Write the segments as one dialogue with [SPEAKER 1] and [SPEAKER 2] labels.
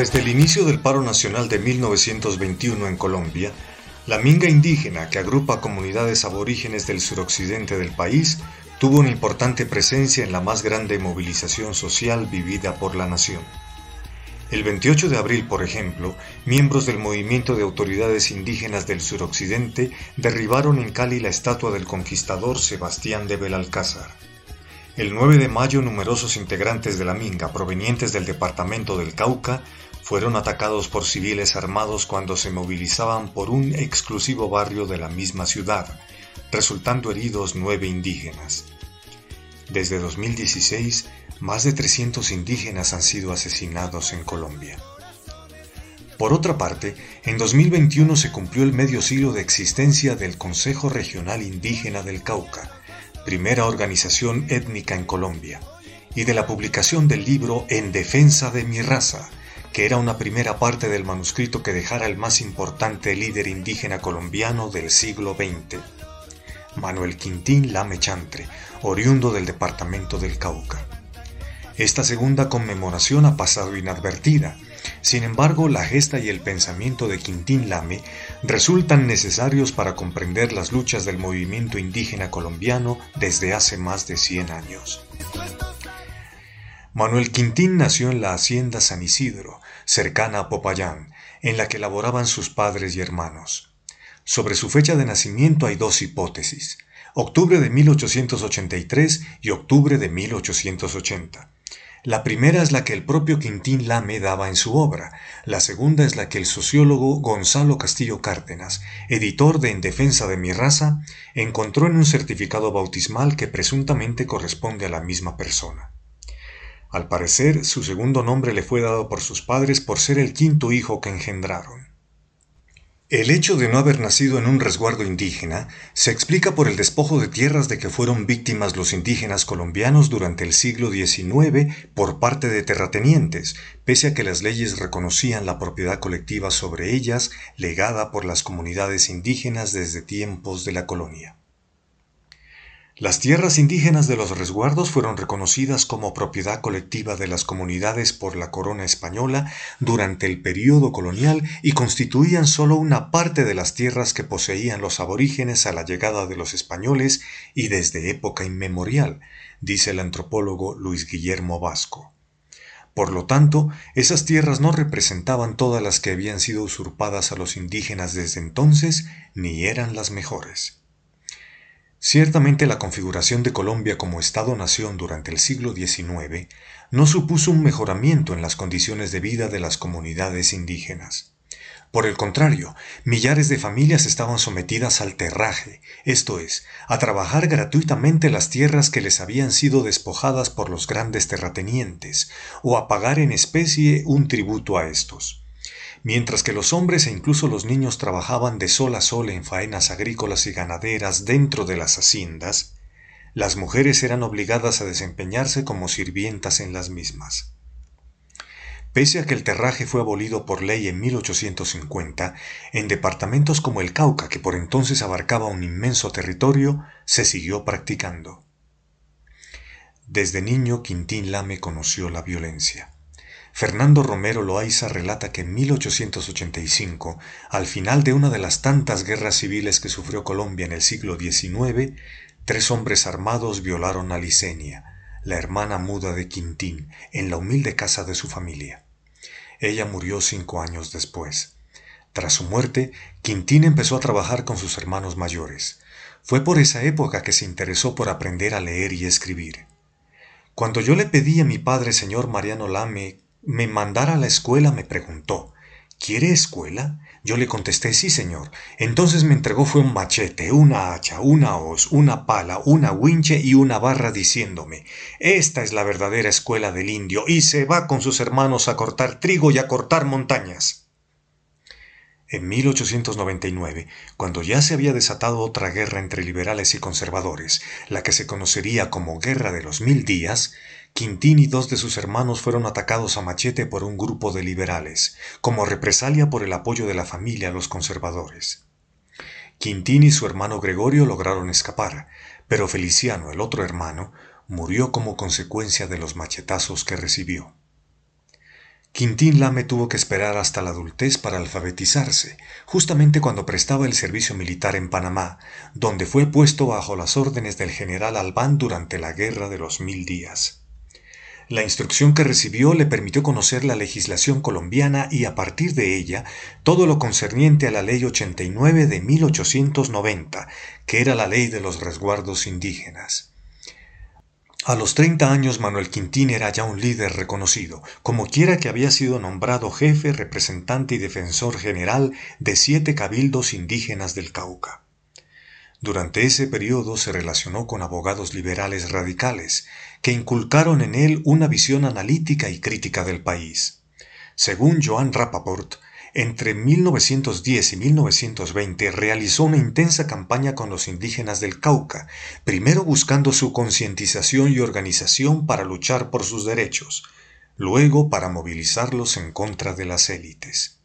[SPEAKER 1] Desde el inicio del paro nacional de 1921 en Colombia, la minga indígena, que agrupa comunidades aborígenes del suroccidente del país, tuvo una importante presencia en la más grande movilización social vivida por la nación. El 28 de abril, por ejemplo, miembros del movimiento de autoridades indígenas del suroccidente derribaron en Cali la estatua del conquistador Sebastián de Belalcázar. El 9 de mayo numerosos integrantes de la Minga provenientes del departamento del Cauca fueron atacados por civiles armados cuando se movilizaban por un exclusivo barrio de la misma ciudad, resultando heridos nueve indígenas. Desde 2016, más de 300 indígenas han sido asesinados en Colombia. Por otra parte, en 2021 se cumplió el medio siglo de existencia del Consejo Regional Indígena del Cauca, primera organización étnica en Colombia, y de la publicación del libro En Defensa de mi Raza, que era una primera parte del manuscrito que dejara el más importante líder indígena colombiano del siglo XX, Manuel Quintín Lame Chantre, oriundo del departamento del Cauca. Esta segunda conmemoración ha pasado inadvertida. Sin embargo, la gesta y el pensamiento de Quintín Lame resultan necesarios para comprender las luchas del movimiento indígena colombiano desde hace más de 100 años. Manuel Quintín nació en la hacienda San Isidro, cercana a Popayán, en la que laboraban sus padres y hermanos. Sobre su fecha de nacimiento hay dos hipótesis, octubre de 1883 y octubre de 1880. La primera es la que el propio Quintín Lame daba en su obra, la segunda es la que el sociólogo Gonzalo Castillo Cárdenas, editor de En Defensa de mi Raza, encontró en un certificado bautismal que presuntamente corresponde a la misma persona. Al parecer, su segundo nombre le fue dado por sus padres por ser el quinto hijo que engendraron. El hecho de no haber nacido en un resguardo indígena se explica por el despojo de tierras de que fueron víctimas los indígenas colombianos durante el siglo XIX por parte de terratenientes, pese a que las leyes reconocían la propiedad colectiva sobre ellas legada por las comunidades indígenas desde tiempos de la colonia. Las tierras indígenas de los resguardos fueron reconocidas como propiedad colectiva de las comunidades por la corona española durante el período colonial y constituían solo una parte de las tierras que poseían los aborígenes a la llegada de los españoles y desde época inmemorial, dice el antropólogo Luis Guillermo Vasco. Por lo tanto, esas tierras no representaban todas las que habían sido usurpadas a los indígenas desde entonces, ni eran las mejores. Ciertamente la configuración de Colombia como Estado-nación durante el siglo XIX no supuso un mejoramiento en las condiciones de vida de las comunidades indígenas. Por el contrario, millares de familias estaban sometidas al terraje, esto es, a trabajar gratuitamente las tierras que les habían sido despojadas por los grandes terratenientes, o a pagar en especie un tributo a estos. Mientras que los hombres e incluso los niños trabajaban de sol a sol en faenas agrícolas y ganaderas dentro de las haciendas, las mujeres eran obligadas a desempeñarse como sirvientas en las mismas. Pese a que el terraje fue abolido por ley en 1850, en departamentos como el Cauca, que por entonces abarcaba un inmenso territorio, se siguió practicando. Desde niño Quintín Lame conoció la violencia. Fernando Romero Loaiza relata que en 1885, al final de una de las tantas guerras civiles que sufrió Colombia en el siglo XIX, tres hombres armados violaron a Licenia, la hermana muda de Quintín, en la humilde casa de su familia. Ella murió cinco años después. Tras su muerte, Quintín empezó a trabajar con sus hermanos mayores. Fue por esa época que se interesó por aprender a leer y escribir. Cuando yo le pedí a mi padre, señor Mariano Lame, me mandara a la escuela, me preguntó, ¿Quiere escuela? Yo le contesté, sí, señor. Entonces me entregó fue un machete, una hacha, una hoz, una pala, una winche y una barra diciéndome, esta es la verdadera escuela del indio y se va con sus hermanos a cortar trigo y a cortar montañas. En 1899, cuando ya se había desatado otra guerra entre liberales y conservadores, la que se conocería como Guerra de los Mil Días, Quintín y dos de sus hermanos fueron atacados a machete por un grupo de liberales, como represalia por el apoyo de la familia a los conservadores. Quintín y su hermano Gregorio lograron escapar, pero Feliciano, el otro hermano, murió como consecuencia de los machetazos que recibió. Quintín Lame tuvo que esperar hasta la adultez para alfabetizarse, justamente cuando prestaba el servicio militar en Panamá, donde fue puesto bajo las órdenes del general Albán durante la Guerra de los Mil Días. La instrucción que recibió le permitió conocer la legislación colombiana y a partir de ella todo lo concerniente a la Ley 89 de 1890, que era la ley de los resguardos indígenas. A los 30 años Manuel Quintín era ya un líder reconocido, como quiera que había sido nombrado jefe, representante y defensor general de siete cabildos indígenas del Cauca. Durante ese periodo se relacionó con abogados liberales radicales, que inculcaron en él una visión analítica y crítica del país. Según Joan Rappaport, entre 1910 y 1920 realizó una intensa campaña con los indígenas del Cauca, primero buscando su concientización y organización para luchar por sus derechos, luego para movilizarlos en contra de las élites.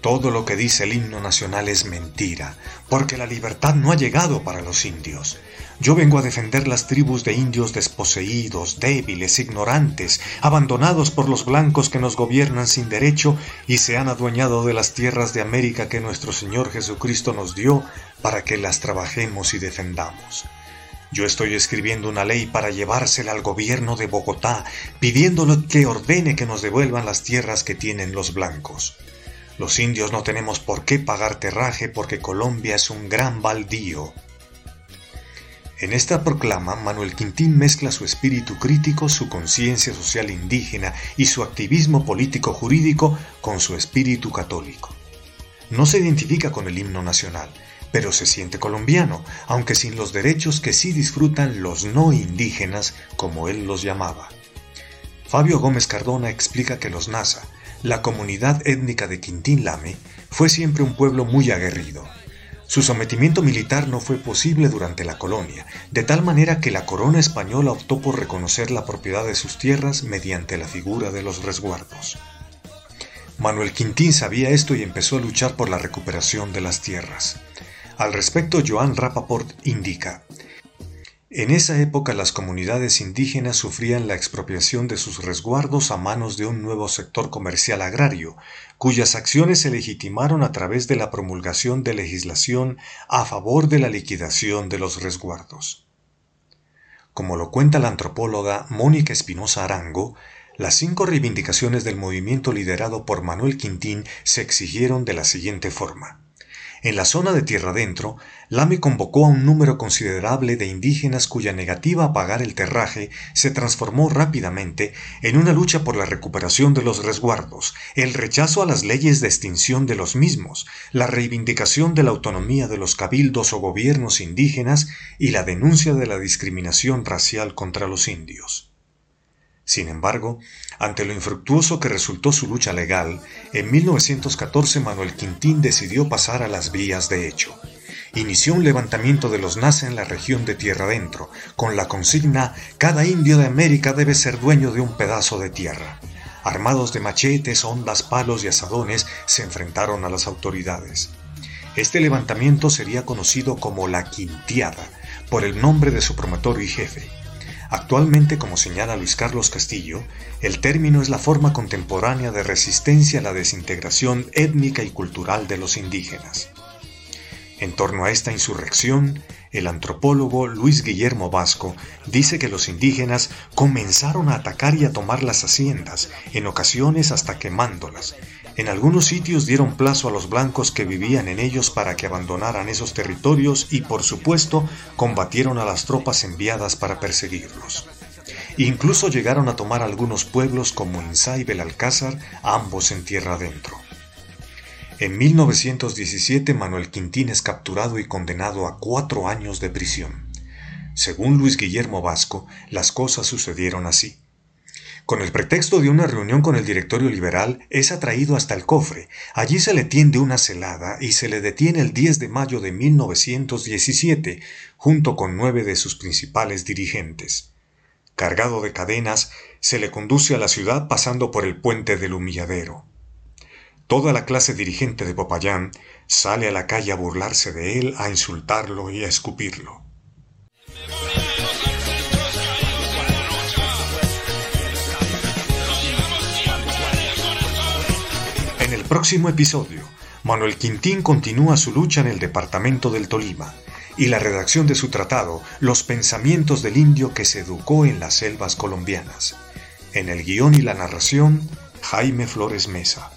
[SPEAKER 1] Todo lo que dice el himno nacional es mentira, porque la libertad no ha llegado para los indios. Yo vengo a defender las tribus de indios desposeídos, débiles, ignorantes, abandonados por los blancos que nos gobiernan sin derecho y se han adueñado de las tierras de América que nuestro Señor Jesucristo nos dio para que las trabajemos y defendamos. Yo estoy escribiendo una ley para llevársela al gobierno de Bogotá, pidiéndole que ordene que nos devuelvan las tierras que tienen los blancos. Los indios no tenemos por qué pagar terraje porque Colombia es un gran baldío. En esta proclama, Manuel Quintín mezcla su espíritu crítico, su conciencia social indígena y su activismo político jurídico con su espíritu católico. No se identifica con el himno nacional, pero se siente colombiano, aunque sin los derechos que sí disfrutan los no indígenas, como él los llamaba. Fabio Gómez Cardona explica que los Nasa, la comunidad étnica de Quintín Lame, fue siempre un pueblo muy aguerrido, su sometimiento militar no fue posible durante la colonia, de tal manera que la corona española optó por reconocer la propiedad de sus tierras mediante la figura de los resguardos. Manuel Quintín sabía esto y empezó a luchar por la recuperación de las tierras. Al respecto, Joan Rapaport indica, en esa época las comunidades indígenas sufrían la expropiación de sus resguardos a manos de un nuevo sector comercial agrario, cuyas acciones se legitimaron a través de la promulgación de legislación a favor de la liquidación de los resguardos. Como lo cuenta la antropóloga Mónica Espinosa Arango, las cinco reivindicaciones del movimiento liderado por Manuel Quintín se exigieron de la siguiente forma. En la zona de tierra adentro, Lame convocó a un número considerable de indígenas cuya negativa a pagar el terraje se transformó rápidamente en una lucha por la recuperación de los resguardos, el rechazo a las leyes de extinción de los mismos, la reivindicación de la autonomía de los cabildos o gobiernos indígenas y la denuncia de la discriminación racial contra los indios. Sin embargo, ante lo infructuoso que resultó su lucha legal, en 1914 Manuel Quintín decidió pasar a las vías de hecho. Inició un levantamiento de los nace en la región de Tierra Adentro, con la consigna Cada indio de América debe ser dueño de un pedazo de tierra. Armados de machetes, ondas, palos y asadones, se enfrentaron a las autoridades. Este levantamiento sería conocido como la Quintiada, por el nombre de su promotor y jefe, Actualmente, como señala Luis Carlos Castillo, el término es la forma contemporánea de resistencia a la desintegración étnica y cultural de los indígenas. En torno a esta insurrección, el antropólogo Luis Guillermo Vasco dice que los indígenas comenzaron a atacar y a tomar las haciendas, en ocasiones hasta quemándolas, en algunos sitios dieron plazo a los blancos que vivían en ellos para que abandonaran esos territorios y por supuesto combatieron a las tropas enviadas para perseguirlos. Incluso llegaron a tomar algunos pueblos como Insá y Belalcázar, ambos en tierra adentro. En 1917 Manuel Quintín es capturado y condenado a cuatro años de prisión. Según Luis Guillermo Vasco, las cosas sucedieron así. Con el pretexto de una reunión con el directorio liberal, es atraído hasta el cofre. Allí se le tiende una celada y se le detiene el 10 de mayo de 1917, junto con nueve de sus principales dirigentes. Cargado de cadenas, se le conduce a la ciudad pasando por el puente del humilladero. Toda la clase dirigente de Popayán sale a la calle a burlarse de él, a insultarlo y a escupirlo. próximo episodio, Manuel Quintín continúa su lucha en el departamento del Tolima y la redacción de su tratado Los pensamientos del indio que se educó en las selvas colombianas. En el guion y la narración, Jaime Flores Mesa.